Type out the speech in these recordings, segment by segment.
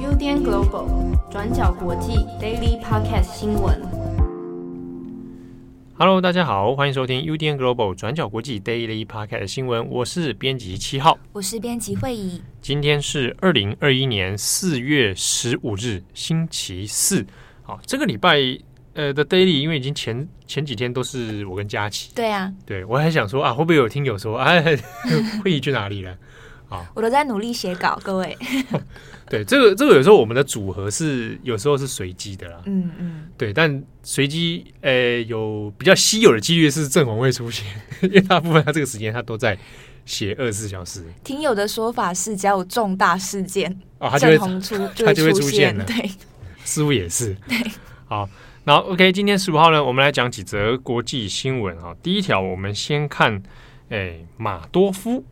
UDN Global 转角国际 Daily Podcast 新闻。Hello，大家好，欢迎收听 UDN Global 转角国际 Daily Podcast 新闻。我是编辑七号，我是编辑会议。今天是二零二一年四月十五日，星期四。好，这个礼拜。呃的 daily，因为已经前前几天都是我跟佳琪。对啊，对我还想说啊，会不会有听友说，哎，会议去哪里了？啊，我都在努力写稿，各位。对，这个这个有时候我们的组合是有时候是随机的啦。嗯嗯。对，但随机，呃，有比较稀有的几率是正红会出现，因为大部分他这个时间他都在写二十四小时。听友的说法是，只要有重大事件，哦，他就会出，他就会出现了。对，似乎也是。对，好。然后，OK，今天十五号呢，我们来讲几则国际新闻啊。第一条，我们先看，哎，马多夫。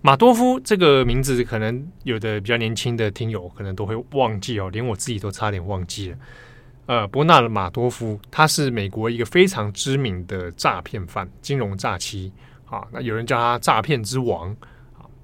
马多夫这个名字，可能有的比较年轻的听友可能都会忘记哦，连我自己都差点忘记了。呃，伯纳尔马多夫，他是美国一个非常知名的诈骗犯，金融诈欺啊。那有人叫他诈骗之王。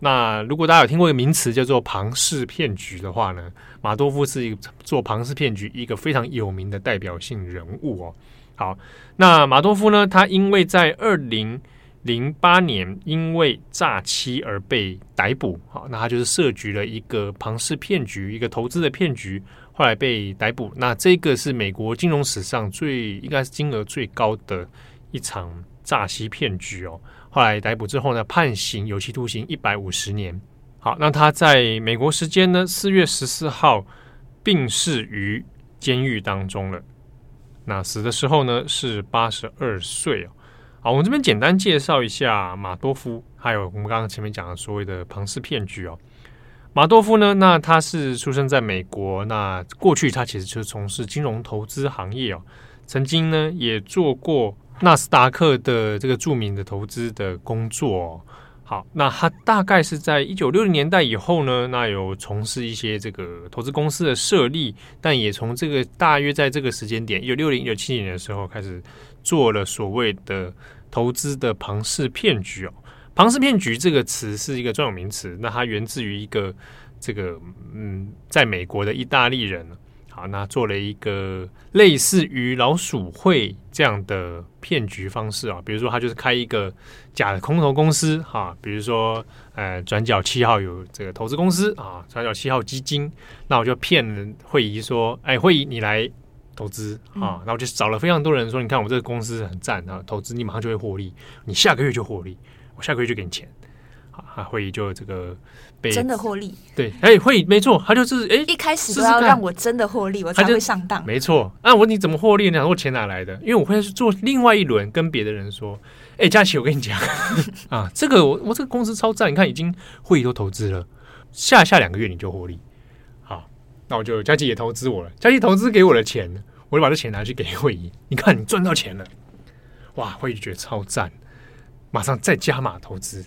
那如果大家有听过一个名词叫做庞氏骗局的话呢，马多夫是一个做庞氏骗局一个非常有名的代表性人物哦。好，那马多夫呢，他因为在二零零八年因为诈欺而被逮捕，好，那他就是设局了一个庞氏骗局，一个投资的骗局，后来被逮捕。那这个是美国金融史上最应该是金额最高的一场诈欺骗局哦。后来逮捕之后呢，判刑有期徒刑一百五十年。好，那他在美国时间呢，四月十四号病逝于监狱当中了。那死的时候呢，是八十二岁哦。好，我们这边简单介绍一下马多夫，还有我们刚刚前面讲的所谓的庞氏骗局哦。马多夫呢，那他是出生在美国，那过去他其实就是从事金融投资行业哦，曾经呢也做过。纳斯达克的这个著名的投资的工作，好，那他大概是在一九六零年代以后呢，那有从事一些这个投资公司的设立，但也从这个大约在这个时间点，一九六零、一九七零年的时候开始做了所谓的投资的庞氏骗局哦。庞氏骗局这个词是一个专有名词，那它源自于一个这个嗯，在美国的意大利人。啊，那做了一个类似于老鼠会这样的骗局方式啊，比如说他就是开一个假的空头公司哈，比如说呃转角七号有这个投资公司啊，转角七号基金，那我就骗人会议说，哎会议你来投资啊，那我就找了非常多人说，你看我这个公司很赞啊，投资你马上就会获利，你下个月就获利，我下个月就给你钱。啊，会议就这个被真的获利，对，哎、欸，会议没错，他就是哎，一开始都要让我真的获利，我才会上当，没错。那、啊、我你怎么获利呢？我钱哪来的？因为我会去做另外一轮，跟别的人说，哎、欸，佳琪，我跟你讲 啊，这个我我这个公司超赞，你看已经会议都投资了，下下两个月你就获利。好，那我就佳琪也投资我了，佳琪投资给我的钱，我就把这钱拿去给会议，你看你赚到钱了，哇，会议觉得超赞，马上再加码投资。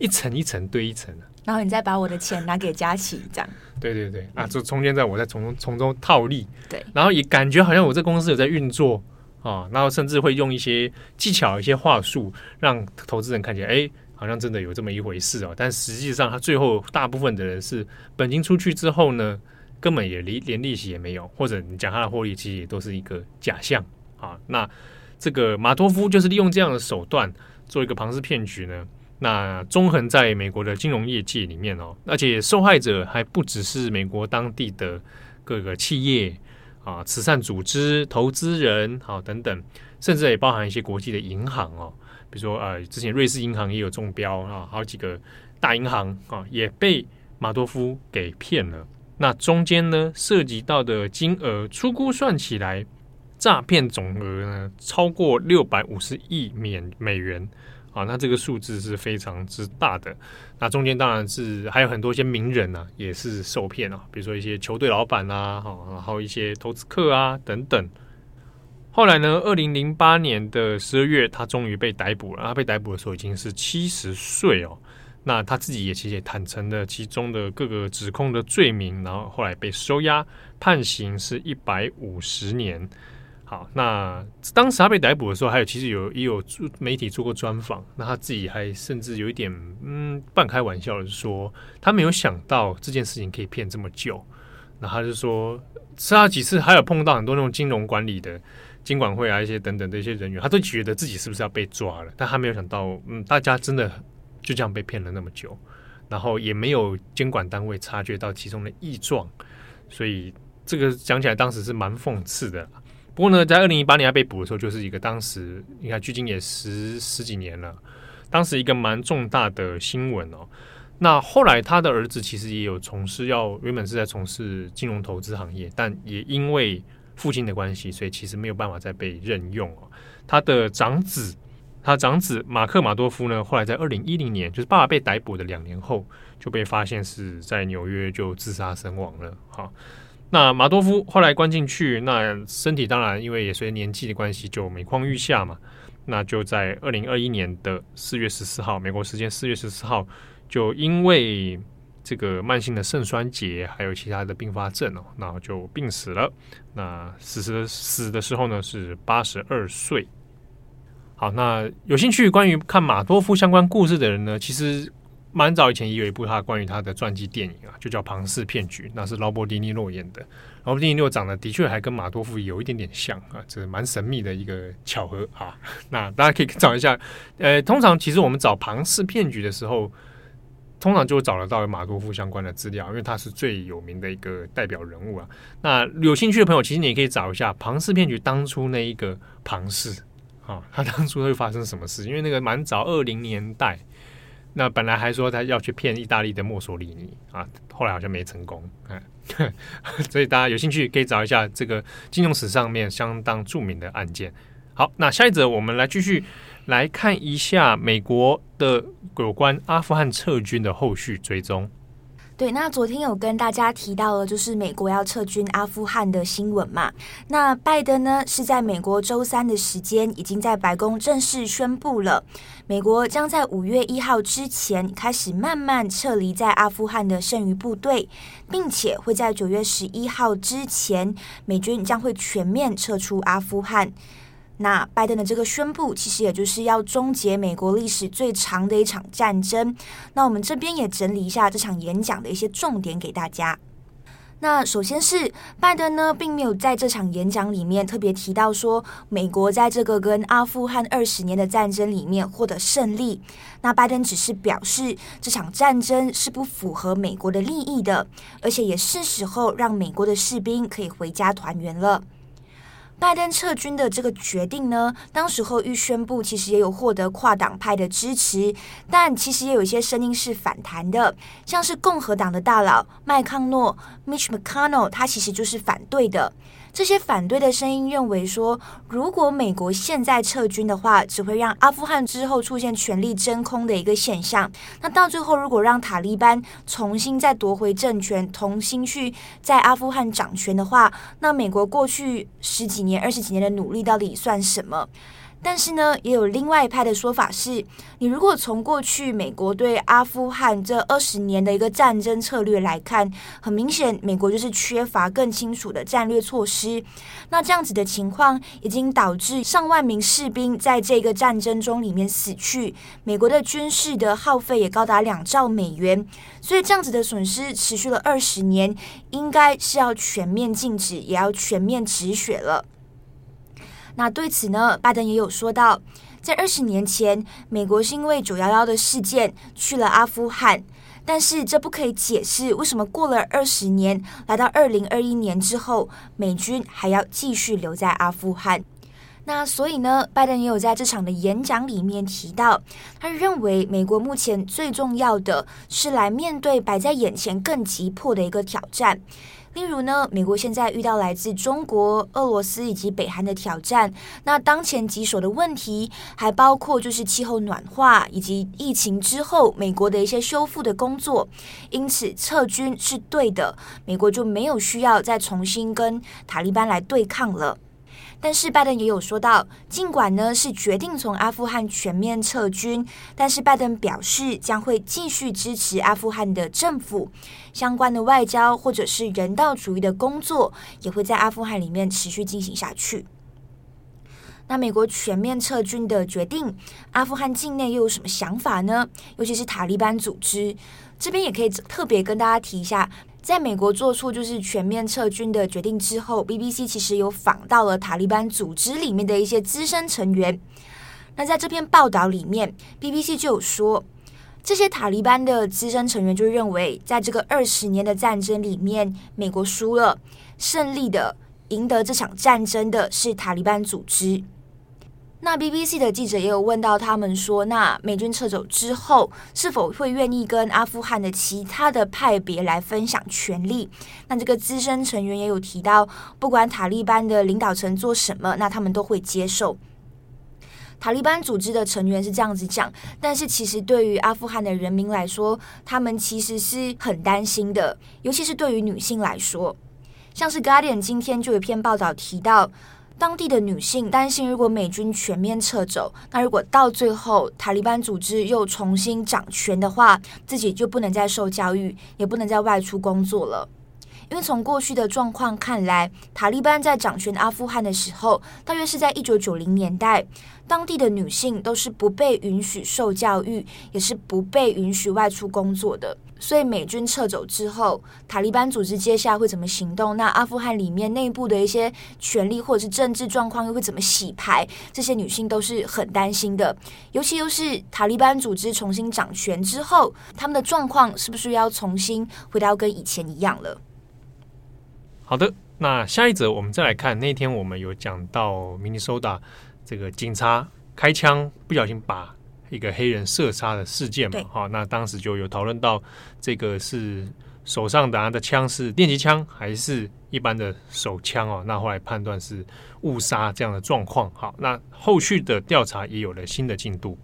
一层一层堆一层，然后你再把我的钱拿给佳琪，这样。对对对，啊，就中间在我在从从中套利，对，然后也感觉好像我这公司有在运作啊，然后甚至会用一些技巧、一些话术，让投资人看起来，哎，好像真的有这么一回事哦。但实际上，他最后大部分的人是本金出去之后呢，根本也连连利息也没有，或者你讲他的获利，其实也都是一个假象啊。那这个马托夫就是利用这样的手段做一个庞氏骗局呢。那纵横在美国的金融业界里面哦，而且受害者还不只是美国当地的各个企业啊、慈善组织、投资人好等等，甚至也包含一些国际的银行哦，比如说呃，之前瑞士银行也有中标啊，好几个大银行啊也被马多夫给骗了。那中间呢，涉及到的金额初估算起来，诈骗总额呢超过六百五十亿美美元。啊，那这个数字是非常之大的。那中间当然是还有很多一些名人呢、啊，也是受骗啊，比如说一些球队老板啊，哈，然后一些投资客啊等等。后来呢，二零零八年的十二月，他终于被逮捕了。他被逮捕的时候已经是七十岁哦。那他自己也其实也坦诚了其中的各个指控的罪名，然后后来被收押，判刑是一百五十年。好，那当时他被逮捕的时候，还有其实有也有媒体做过专访，那他自己还甚至有一点嗯半开玩笑的说，他没有想到这件事情可以骗这么久。那他就说，是他几次还有碰到很多那种金融管理的金管会啊一些等等的一些人员，他都觉得自己是不是要被抓了，但他没有想到，嗯，大家真的就这样被骗了那么久，然后也没有监管单位察觉到其中的异状，所以这个讲起来当时是蛮讽刺的。不过呢，在二零一八年他被捕的时候，就是一个当时你看距今也十十几年了，当时一个蛮重大的新闻哦。那后来他的儿子其实也有从事，要原本是在从事金融投资行业，但也因为父亲的关系，所以其实没有办法再被任用哦。他的长子，他长子马克马多夫呢，后来在二零一零年，就是爸爸被逮捕的两年后，就被发现是在纽约就自杀身亡了。哈。那马多夫后来关进去，那身体当然因为也随着年纪的关系就每况愈下嘛。那就在二零二一年的四月十四号，美国时间四月十四号，就因为这个慢性的肾衰竭还有其他的并发症哦，然后就病死了。那死时死的时候呢是八十二岁。好，那有兴趣关于看马多夫相关故事的人呢，其实。蛮早以前也有一部他关于他的传记电影啊，就叫《庞氏骗局》，那是劳勃·迪尼洛演的。劳勃·迪尼洛长得的确还跟马多夫有一点点像啊，这是蛮神秘的一个巧合啊。那大家可以找一下，呃，通常其实我们找庞氏骗局的时候，通常就找得到马多夫相关的资料，因为他是最有名的一个代表人物啊。那有兴趣的朋友，其实你也可以找一下庞氏骗局当初那一个庞氏啊，他当初会发生什么事？因为那个蛮早，二零年代。那本来还说他要去骗意大利的墨索里尼啊，后来好像没成功，嗯，所以大家有兴趣可以找一下这个金融史上面相当著名的案件。好，那下一则我们来继续来看一下美国的有关阿富汗撤军的后续追踪。对，那昨天有跟大家提到了，就是美国要撤军阿富汗的新闻嘛。那拜登呢，是在美国周三的时间，已经在白宫正式宣布了，美国将在五月一号之前开始慢慢撤离在阿富汗的剩余部队，并且会在九月十一号之前，美军将会全面撤出阿富汗。那拜登的这个宣布，其实也就是要终结美国历史最长的一场战争。那我们这边也整理一下这场演讲的一些重点给大家。那首先是拜登呢，并没有在这场演讲里面特别提到说，美国在这个跟阿富汗二十年的战争里面获得胜利。那拜登只是表示，这场战争是不符合美国的利益的，而且也是时候让美国的士兵可以回家团圆了。拜登撤军的这个决定呢，当时候预宣布，其实也有获得跨党派的支持，但其实也有一些声音是反弹的，像是共和党的大佬麦康诺 （Mitch McConnell），他其实就是反对的。这些反对的声音认为说，如果美国现在撤军的话，只会让阿富汗之后出现权力真空的一个现象。那到最后，如果让塔利班重新再夺回政权，重新去在阿富汗掌权的话，那美国过去十几年、二十几年的努力到底算什么？但是呢，也有另外一派的说法是，你如果从过去美国对阿富汗这二十年的一个战争策略来看，很明显，美国就是缺乏更清楚的战略措施。那这样子的情况已经导致上万名士兵在这个战争中里面死去，美国的军事的耗费也高达两兆美元。所以这样子的损失持续了二十年，应该是要全面禁止，也要全面止血了。那对此呢，拜登也有说到，在二十年前，美国是因为九幺幺的事件去了阿富汗，但是这不可以解释为什么过了二十年，来到二零二一年之后，美军还要继续留在阿富汗。那所以呢，拜登也有在这场的演讲里面提到，他认为美国目前最重要的是来面对摆在眼前更急迫的一个挑战。例如呢，美国现在遇到来自中国、俄罗斯以及北韩的挑战。那当前棘手的问题还包括就是气候暖化以及疫情之后美国的一些修复的工作。因此，撤军是对的，美国就没有需要再重新跟塔利班来对抗了。但是拜登也有说到，尽管呢是决定从阿富汗全面撤军，但是拜登表示将会继续支持阿富汗的政府，相关的外交或者是人道主义的工作也会在阿富汗里面持续进行下去。那美国全面撤军的决定，阿富汗境内又有什么想法呢？尤其是塔利班组织这边，也可以特别跟大家提一下，在美国做出就是全面撤军的决定之后，BBC 其实有访到了塔利班组织里面的一些资深成员。那在这篇报道里面，BBC 就有说，这些塔利班的资深成员就认为，在这个二十年的战争里面，美国输了，胜利的赢得这场战争的是塔利班组织。那 BBC 的记者也有问到他们说，那美军撤走之后，是否会愿意跟阿富汗的其他的派别来分享权力？那这个资深成员也有提到，不管塔利班的领导层做什么，那他们都会接受。塔利班组织的成员是这样子讲，但是其实对于阿富汗的人民来说，他们其实是很担心的，尤其是对于女性来说，像是 Guardian 今天就有篇报道提到，当地的女性担心，如果美军全面撤走，那如果到最后塔利班组织又重新掌权的话，自己就不能再受教育，也不能再外出工作了。因为从过去的状况看来，塔利班在掌权阿富汗的时候，大约是在一九九零年代，当地的女性都是不被允许受教育，也是不被允许外出工作的。所以美军撤走之后，塔利班组织接下来会怎么行动？那阿富汗里面内部的一些权力或者是政治状况又会怎么洗牌？这些女性都是很担心的。尤其又是塔利班组织重新掌权之后，他们的状况是不是要重新回到跟以前一样了？好的，那下一则我们再来看，那天我们有讲到明尼苏达这个警察开枪不小心把一个黑人射杀的事件嘛，好，那当时就有讨论到这个是手上拿的枪是电击枪还是一般的手枪哦，那后来判断是误杀这样的状况，好，那后续的调查也有了新的进度。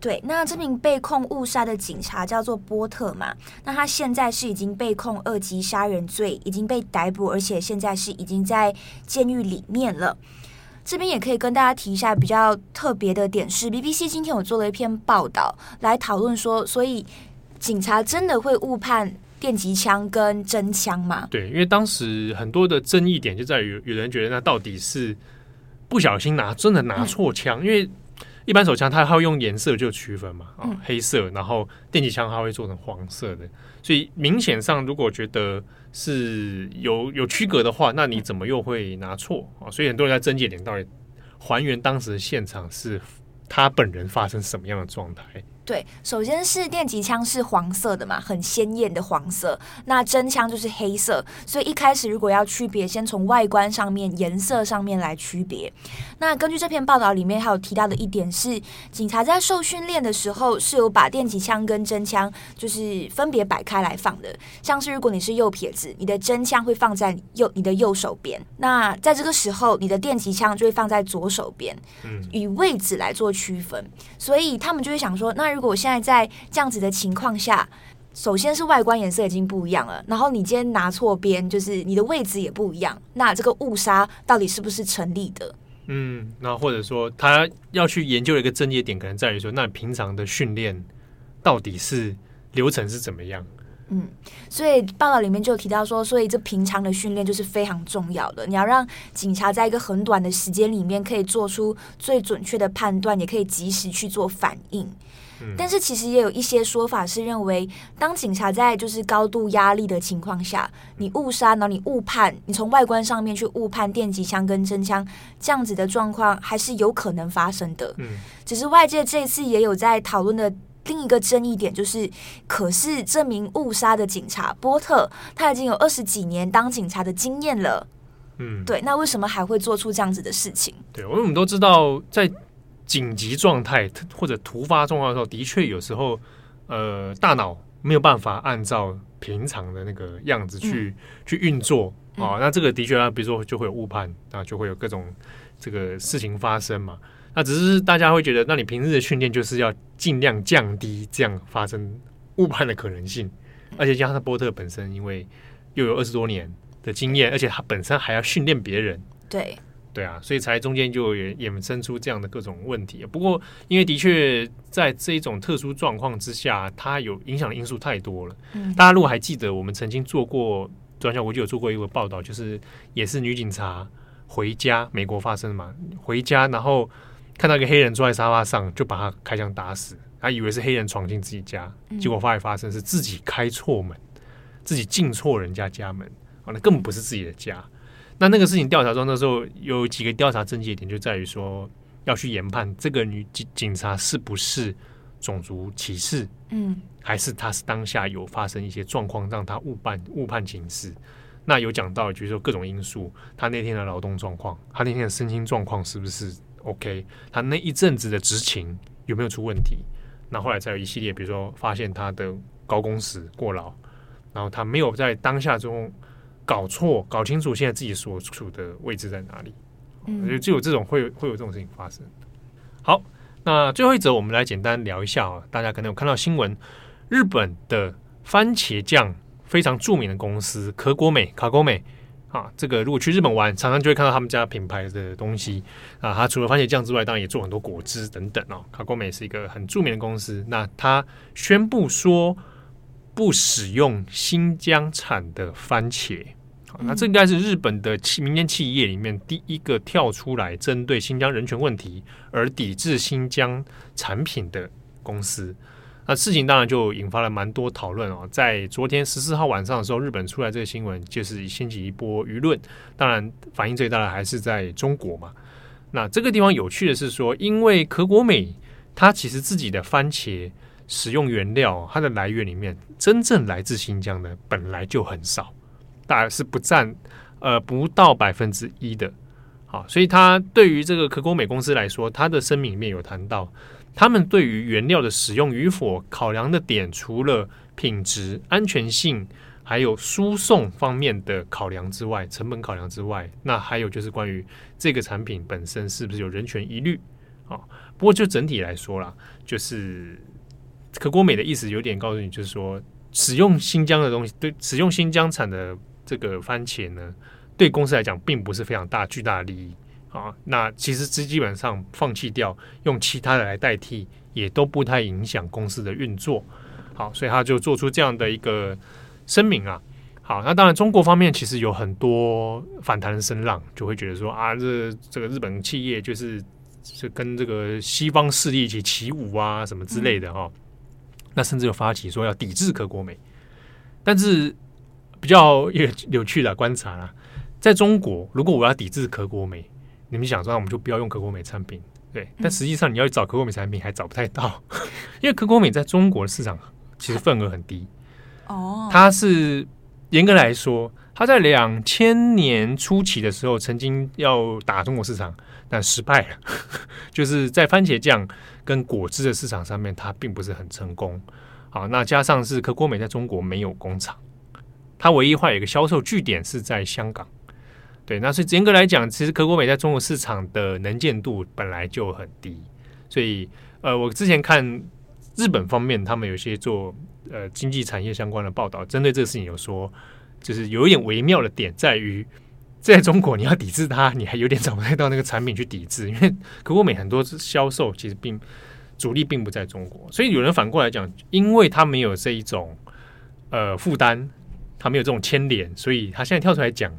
对，那这名被控误杀的警察叫做波特嘛？那他现在是已经被控二级杀人罪，已经被逮捕，而且现在是已经在监狱里面了。这边也可以跟大家提一下比较特别的点是，BBC 今天有做了一篇报道来讨论说，所以警察真的会误判电击枪跟真枪吗？对，因为当时很多的争议点就在于，有人觉得那到底是不小心拿真的拿错枪，嗯、因为。一般手枪它会用颜色就区分嘛，啊、哦，黑色，然后电击枪它会做成黄色的，所以明显上如果觉得是有有区隔的话，那你怎么又会拿错啊、哦？所以很多人在争解点到底还原当时的现场是他本人发生什么样的状态。对，首先是电击枪是黄色的嘛，很鲜艳的黄色。那真枪就是黑色，所以一开始如果要区别，先从外观上面、颜色上面来区别。那根据这篇报道里面还有提到的一点是，警察在受训练的时候是有把电击枪跟真枪就是分别摆开来放的。像是如果你是右撇子，你的真枪会放在右你的右手边，那在这个时候你的电击枪就会放在左手边，嗯，以位置来做区分。所以他们就会想说，那。如果现在在这样子的情况下，首先是外观颜色已经不一样了，然后你今天拿错边，就是你的位置也不一样，那这个误杀到底是不是成立的？嗯，那或者说他要去研究的一个争议点，可能在于说，那平常的训练到底是流程是怎么样？嗯，所以报道里面就有提到说，所以这平常的训练就是非常重要的。你要让警察在一个很短的时间里面可以做出最准确的判断，也可以及时去做反应。但是其实也有一些说法是认为，当警察在就是高度压力的情况下，你误杀，然后你误判，你从外观上面去误判电击枪跟真枪这样子的状况，还是有可能发生的。嗯，只是外界这一次也有在讨论的另一个争议点，就是，可是这名误杀的警察波特，他已经有二十几年当警察的经验了。嗯，对，那为什么还会做出这样子的事情？对，我们都知道在。紧急状态或者突发状况的时候，的确有时候，呃，大脑没有办法按照平常的那个样子去、嗯、去运作啊、哦。那这个的确啊，比如说就会有误判啊，就会有各种这个事情发生嘛。那只是大家会觉得，那你平日的训练就是要尽量降低这样发生误判的可能性。而且加上波特本身，因为又有二十多年的经验，而且他本身还要训练别人，对。对啊，所以才中间就也衍生出这样的各种问题。不过，因为的确在这一种特殊状况之下，它有影响的因素太多了。嗯，大家如果还记得，我们曾经做过转角国际有做过一个报道，就是也是女警察回家，美国发生嘛，回家然后看到一个黑人坐在沙发上，就把他开枪打死，他以为是黑人闯进自己家，结果发现发生是自己开错门，自己进错人家家门，啊，那根本不是自己的家。那那个事情调查中，的时候有几个调查症结点，就在于说要去研判这个女警警察是不是种族歧视，嗯，还是他是当下有发生一些状况让他误判误判情势。那有讲到，就是说各种因素，他那天的劳动状况，他那天的身心状况是不是 OK？他那一阵子的执勤有没有出问题？那后来再有一系列，比如说发现他的高工时过劳，然后他没有在当下中。搞错，搞清楚现在自己所处的位置在哪里，嗯，就有这种会会有这种事情发生。好，那最后一则我们来简单聊一下啊，大家可能有看到新闻，日本的番茄酱非常著名的公司可果美卡果美啊，这个如果去日本玩，常常就会看到他们家品牌的东西啊。它除了番茄酱之外，当然也做很多果汁等等哦。卡果美是一个很著名的公司，那它宣布说不使用新疆产的番茄。那这应该是日本的企民间企业里面第一个跳出来针对新疆人权问题而抵制新疆产品的公司。那事情当然就引发了蛮多讨论哦。在昨天十四号晚上的时候，日本出来这个新闻，就是掀起一波舆论。当然，反应最大的还是在中国嘛。那这个地方有趣的是说，因为可果美它其实自己的番茄使用原料，它的来源里面真正来自新疆的本来就很少。大概是不占呃不到百分之一的，好，所以他对于这个可果美公司来说，他的声明里面有谈到，他们对于原料的使用与否考量的点，除了品质、安全性，还有输送方面的考量之外，成本考量之外，那还有就是关于这个产品本身是不是有人权疑虑啊？不过就整体来说啦，就是可国美的意思有点告诉你，就是说使用新疆的东西，对使用新疆产的。这个番茄呢，对公司来讲并不是非常大巨大的利益啊。那其实基基本上放弃掉，用其他的来代替，也都不太影响公司的运作。好，所以他就做出这样的一个声明啊。好，那当然中国方面其实有很多反弹的声浪，就会觉得说啊，这这个日本企业就是是跟这个西方势力一起起舞啊，什么之类的哈、哦。那甚至有发起说要抵制可国美，但是。比较有有趣的观察啦，在中国，如果我要抵制可果美，你们想说，那我们就不要用可果美产品，对？但实际上，你要找可果美产品还找不太到，因为可果美在中国的市场其实份额很低。哦，它是严格来说，它在两千年初期的时候曾经要打中国市场，但失败了，就是在番茄酱跟果汁的市场上面，它并不是很成功。好，那加上是可果美在中国没有工厂。它唯一会有一个销售据点是在香港，对，那所以严格来讲，其实可果美在中国市场的能见度本来就很低，所以呃，我之前看日本方面他们有些做呃经济产业相关的报道，针对这个事情有说，就是有一点微妙的点在于，在中国你要抵制它，你还有点找不太到那个产品去抵制，因为可果美很多销售其实并主力并不在中国，所以有人反过来讲，因为它没有这一种呃负担。他没有这种牵连，所以他现在跳出来讲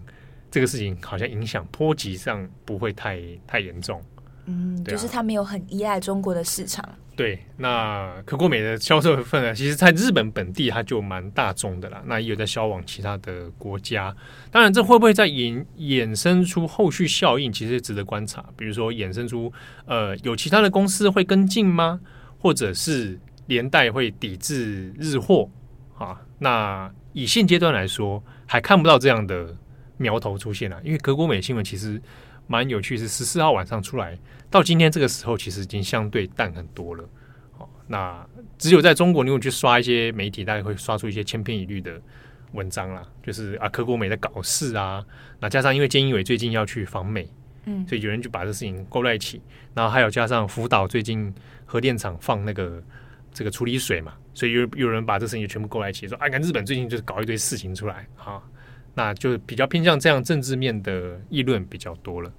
这个事情，好像影响波及上不会太太严重。嗯，啊、就是他没有很依赖中国的市场。对，那可国美的销售份额，其实在日本本地它就蛮大众的啦。那也有在销往其他的国家。当然，这会不会再衍衍生出后续效应，其实值得观察。比如说，衍生出呃，有其他的公司会跟进吗？或者是连带会抵制日货啊？那以现阶段来说，还看不到这样的苗头出现啊。因为可国美新闻其实蛮有趣，是十四号晚上出来，到今天这个时候，其实已经相对淡很多了。好，那只有在中国，你有去刷一些媒体，大概会刷出一些千篇一律的文章啦，就是啊，可国美在搞事啊。那加上因为菅义伟最近要去访美，嗯，所以有人就把这事情勾在一起。然后还有加上福岛最近核电厂放那个。这个处理水嘛，所以有有人把这事情全部勾来一起，说：“哎，看日本最近就是搞一堆事情出来啊，那就比较偏向这样政治面的议论比较多了。”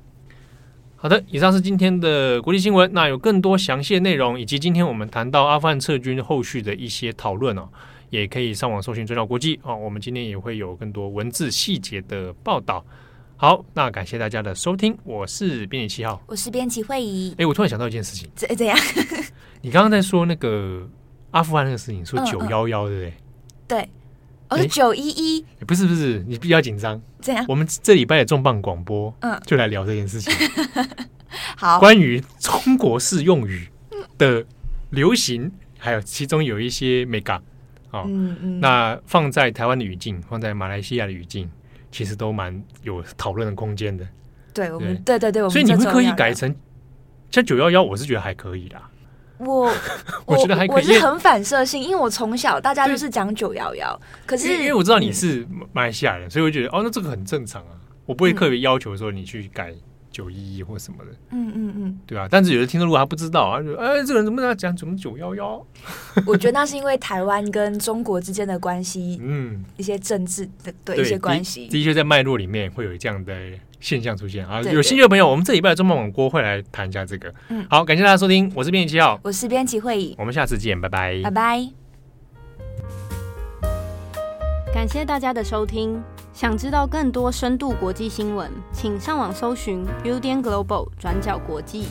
好的，以上是今天的国际新闻。那有更多详细的内容，以及今天我们谈到阿富汗撤军后续的一些讨论哦，也可以上网搜寻“追到国际”哦。我们今天也会有更多文字细节的报道。好，那感谢大家的收听，我是编辑七号，我是编辑会议。哎，我突然想到一件事情，怎怎样？你刚刚在说那个阿富汗那个事情，说九幺幺，对不对？对，哦，九一一，不是不是，你比较紧张。这样，我们这礼拜的重磅广播，嗯，就来聊这件事情。好，关于中国式用语的流行，还有其中有一些美感，哦，嗯嗯，那放在台湾的语境，放在马来西亚的语境。其实都蛮有讨论的空间的，对我们，对。对对，所以你会刻意改成像九幺幺，我是觉得还可以啦。我我觉得还可以，我是很反射性，因为我从小大家就是讲九幺幺，可是因为我知道你是马来西亚人，所以我觉得哦，那这个很正常啊，我不会特别要求说你去改。九一一或什么的，嗯嗯嗯，对啊，但是有的听众如果他不知道啊，就哎，这个人怎么他讲怎么九幺幺？我觉得那是因为台湾跟中国之间的关系，嗯，一些政治的对一些关系，的确在脉络里面会有这样的现象出现啊。有兴趣的朋友，我们这礼拜的中文广播会来谈一下这个。嗯，好，感谢大家收听，我是编辑七号，我是编辑会议，我们下次见，拜拜，拜拜。感谢大家的收听。想知道更多深度国际新闻，请上网搜寻 Udan Global 转角国际。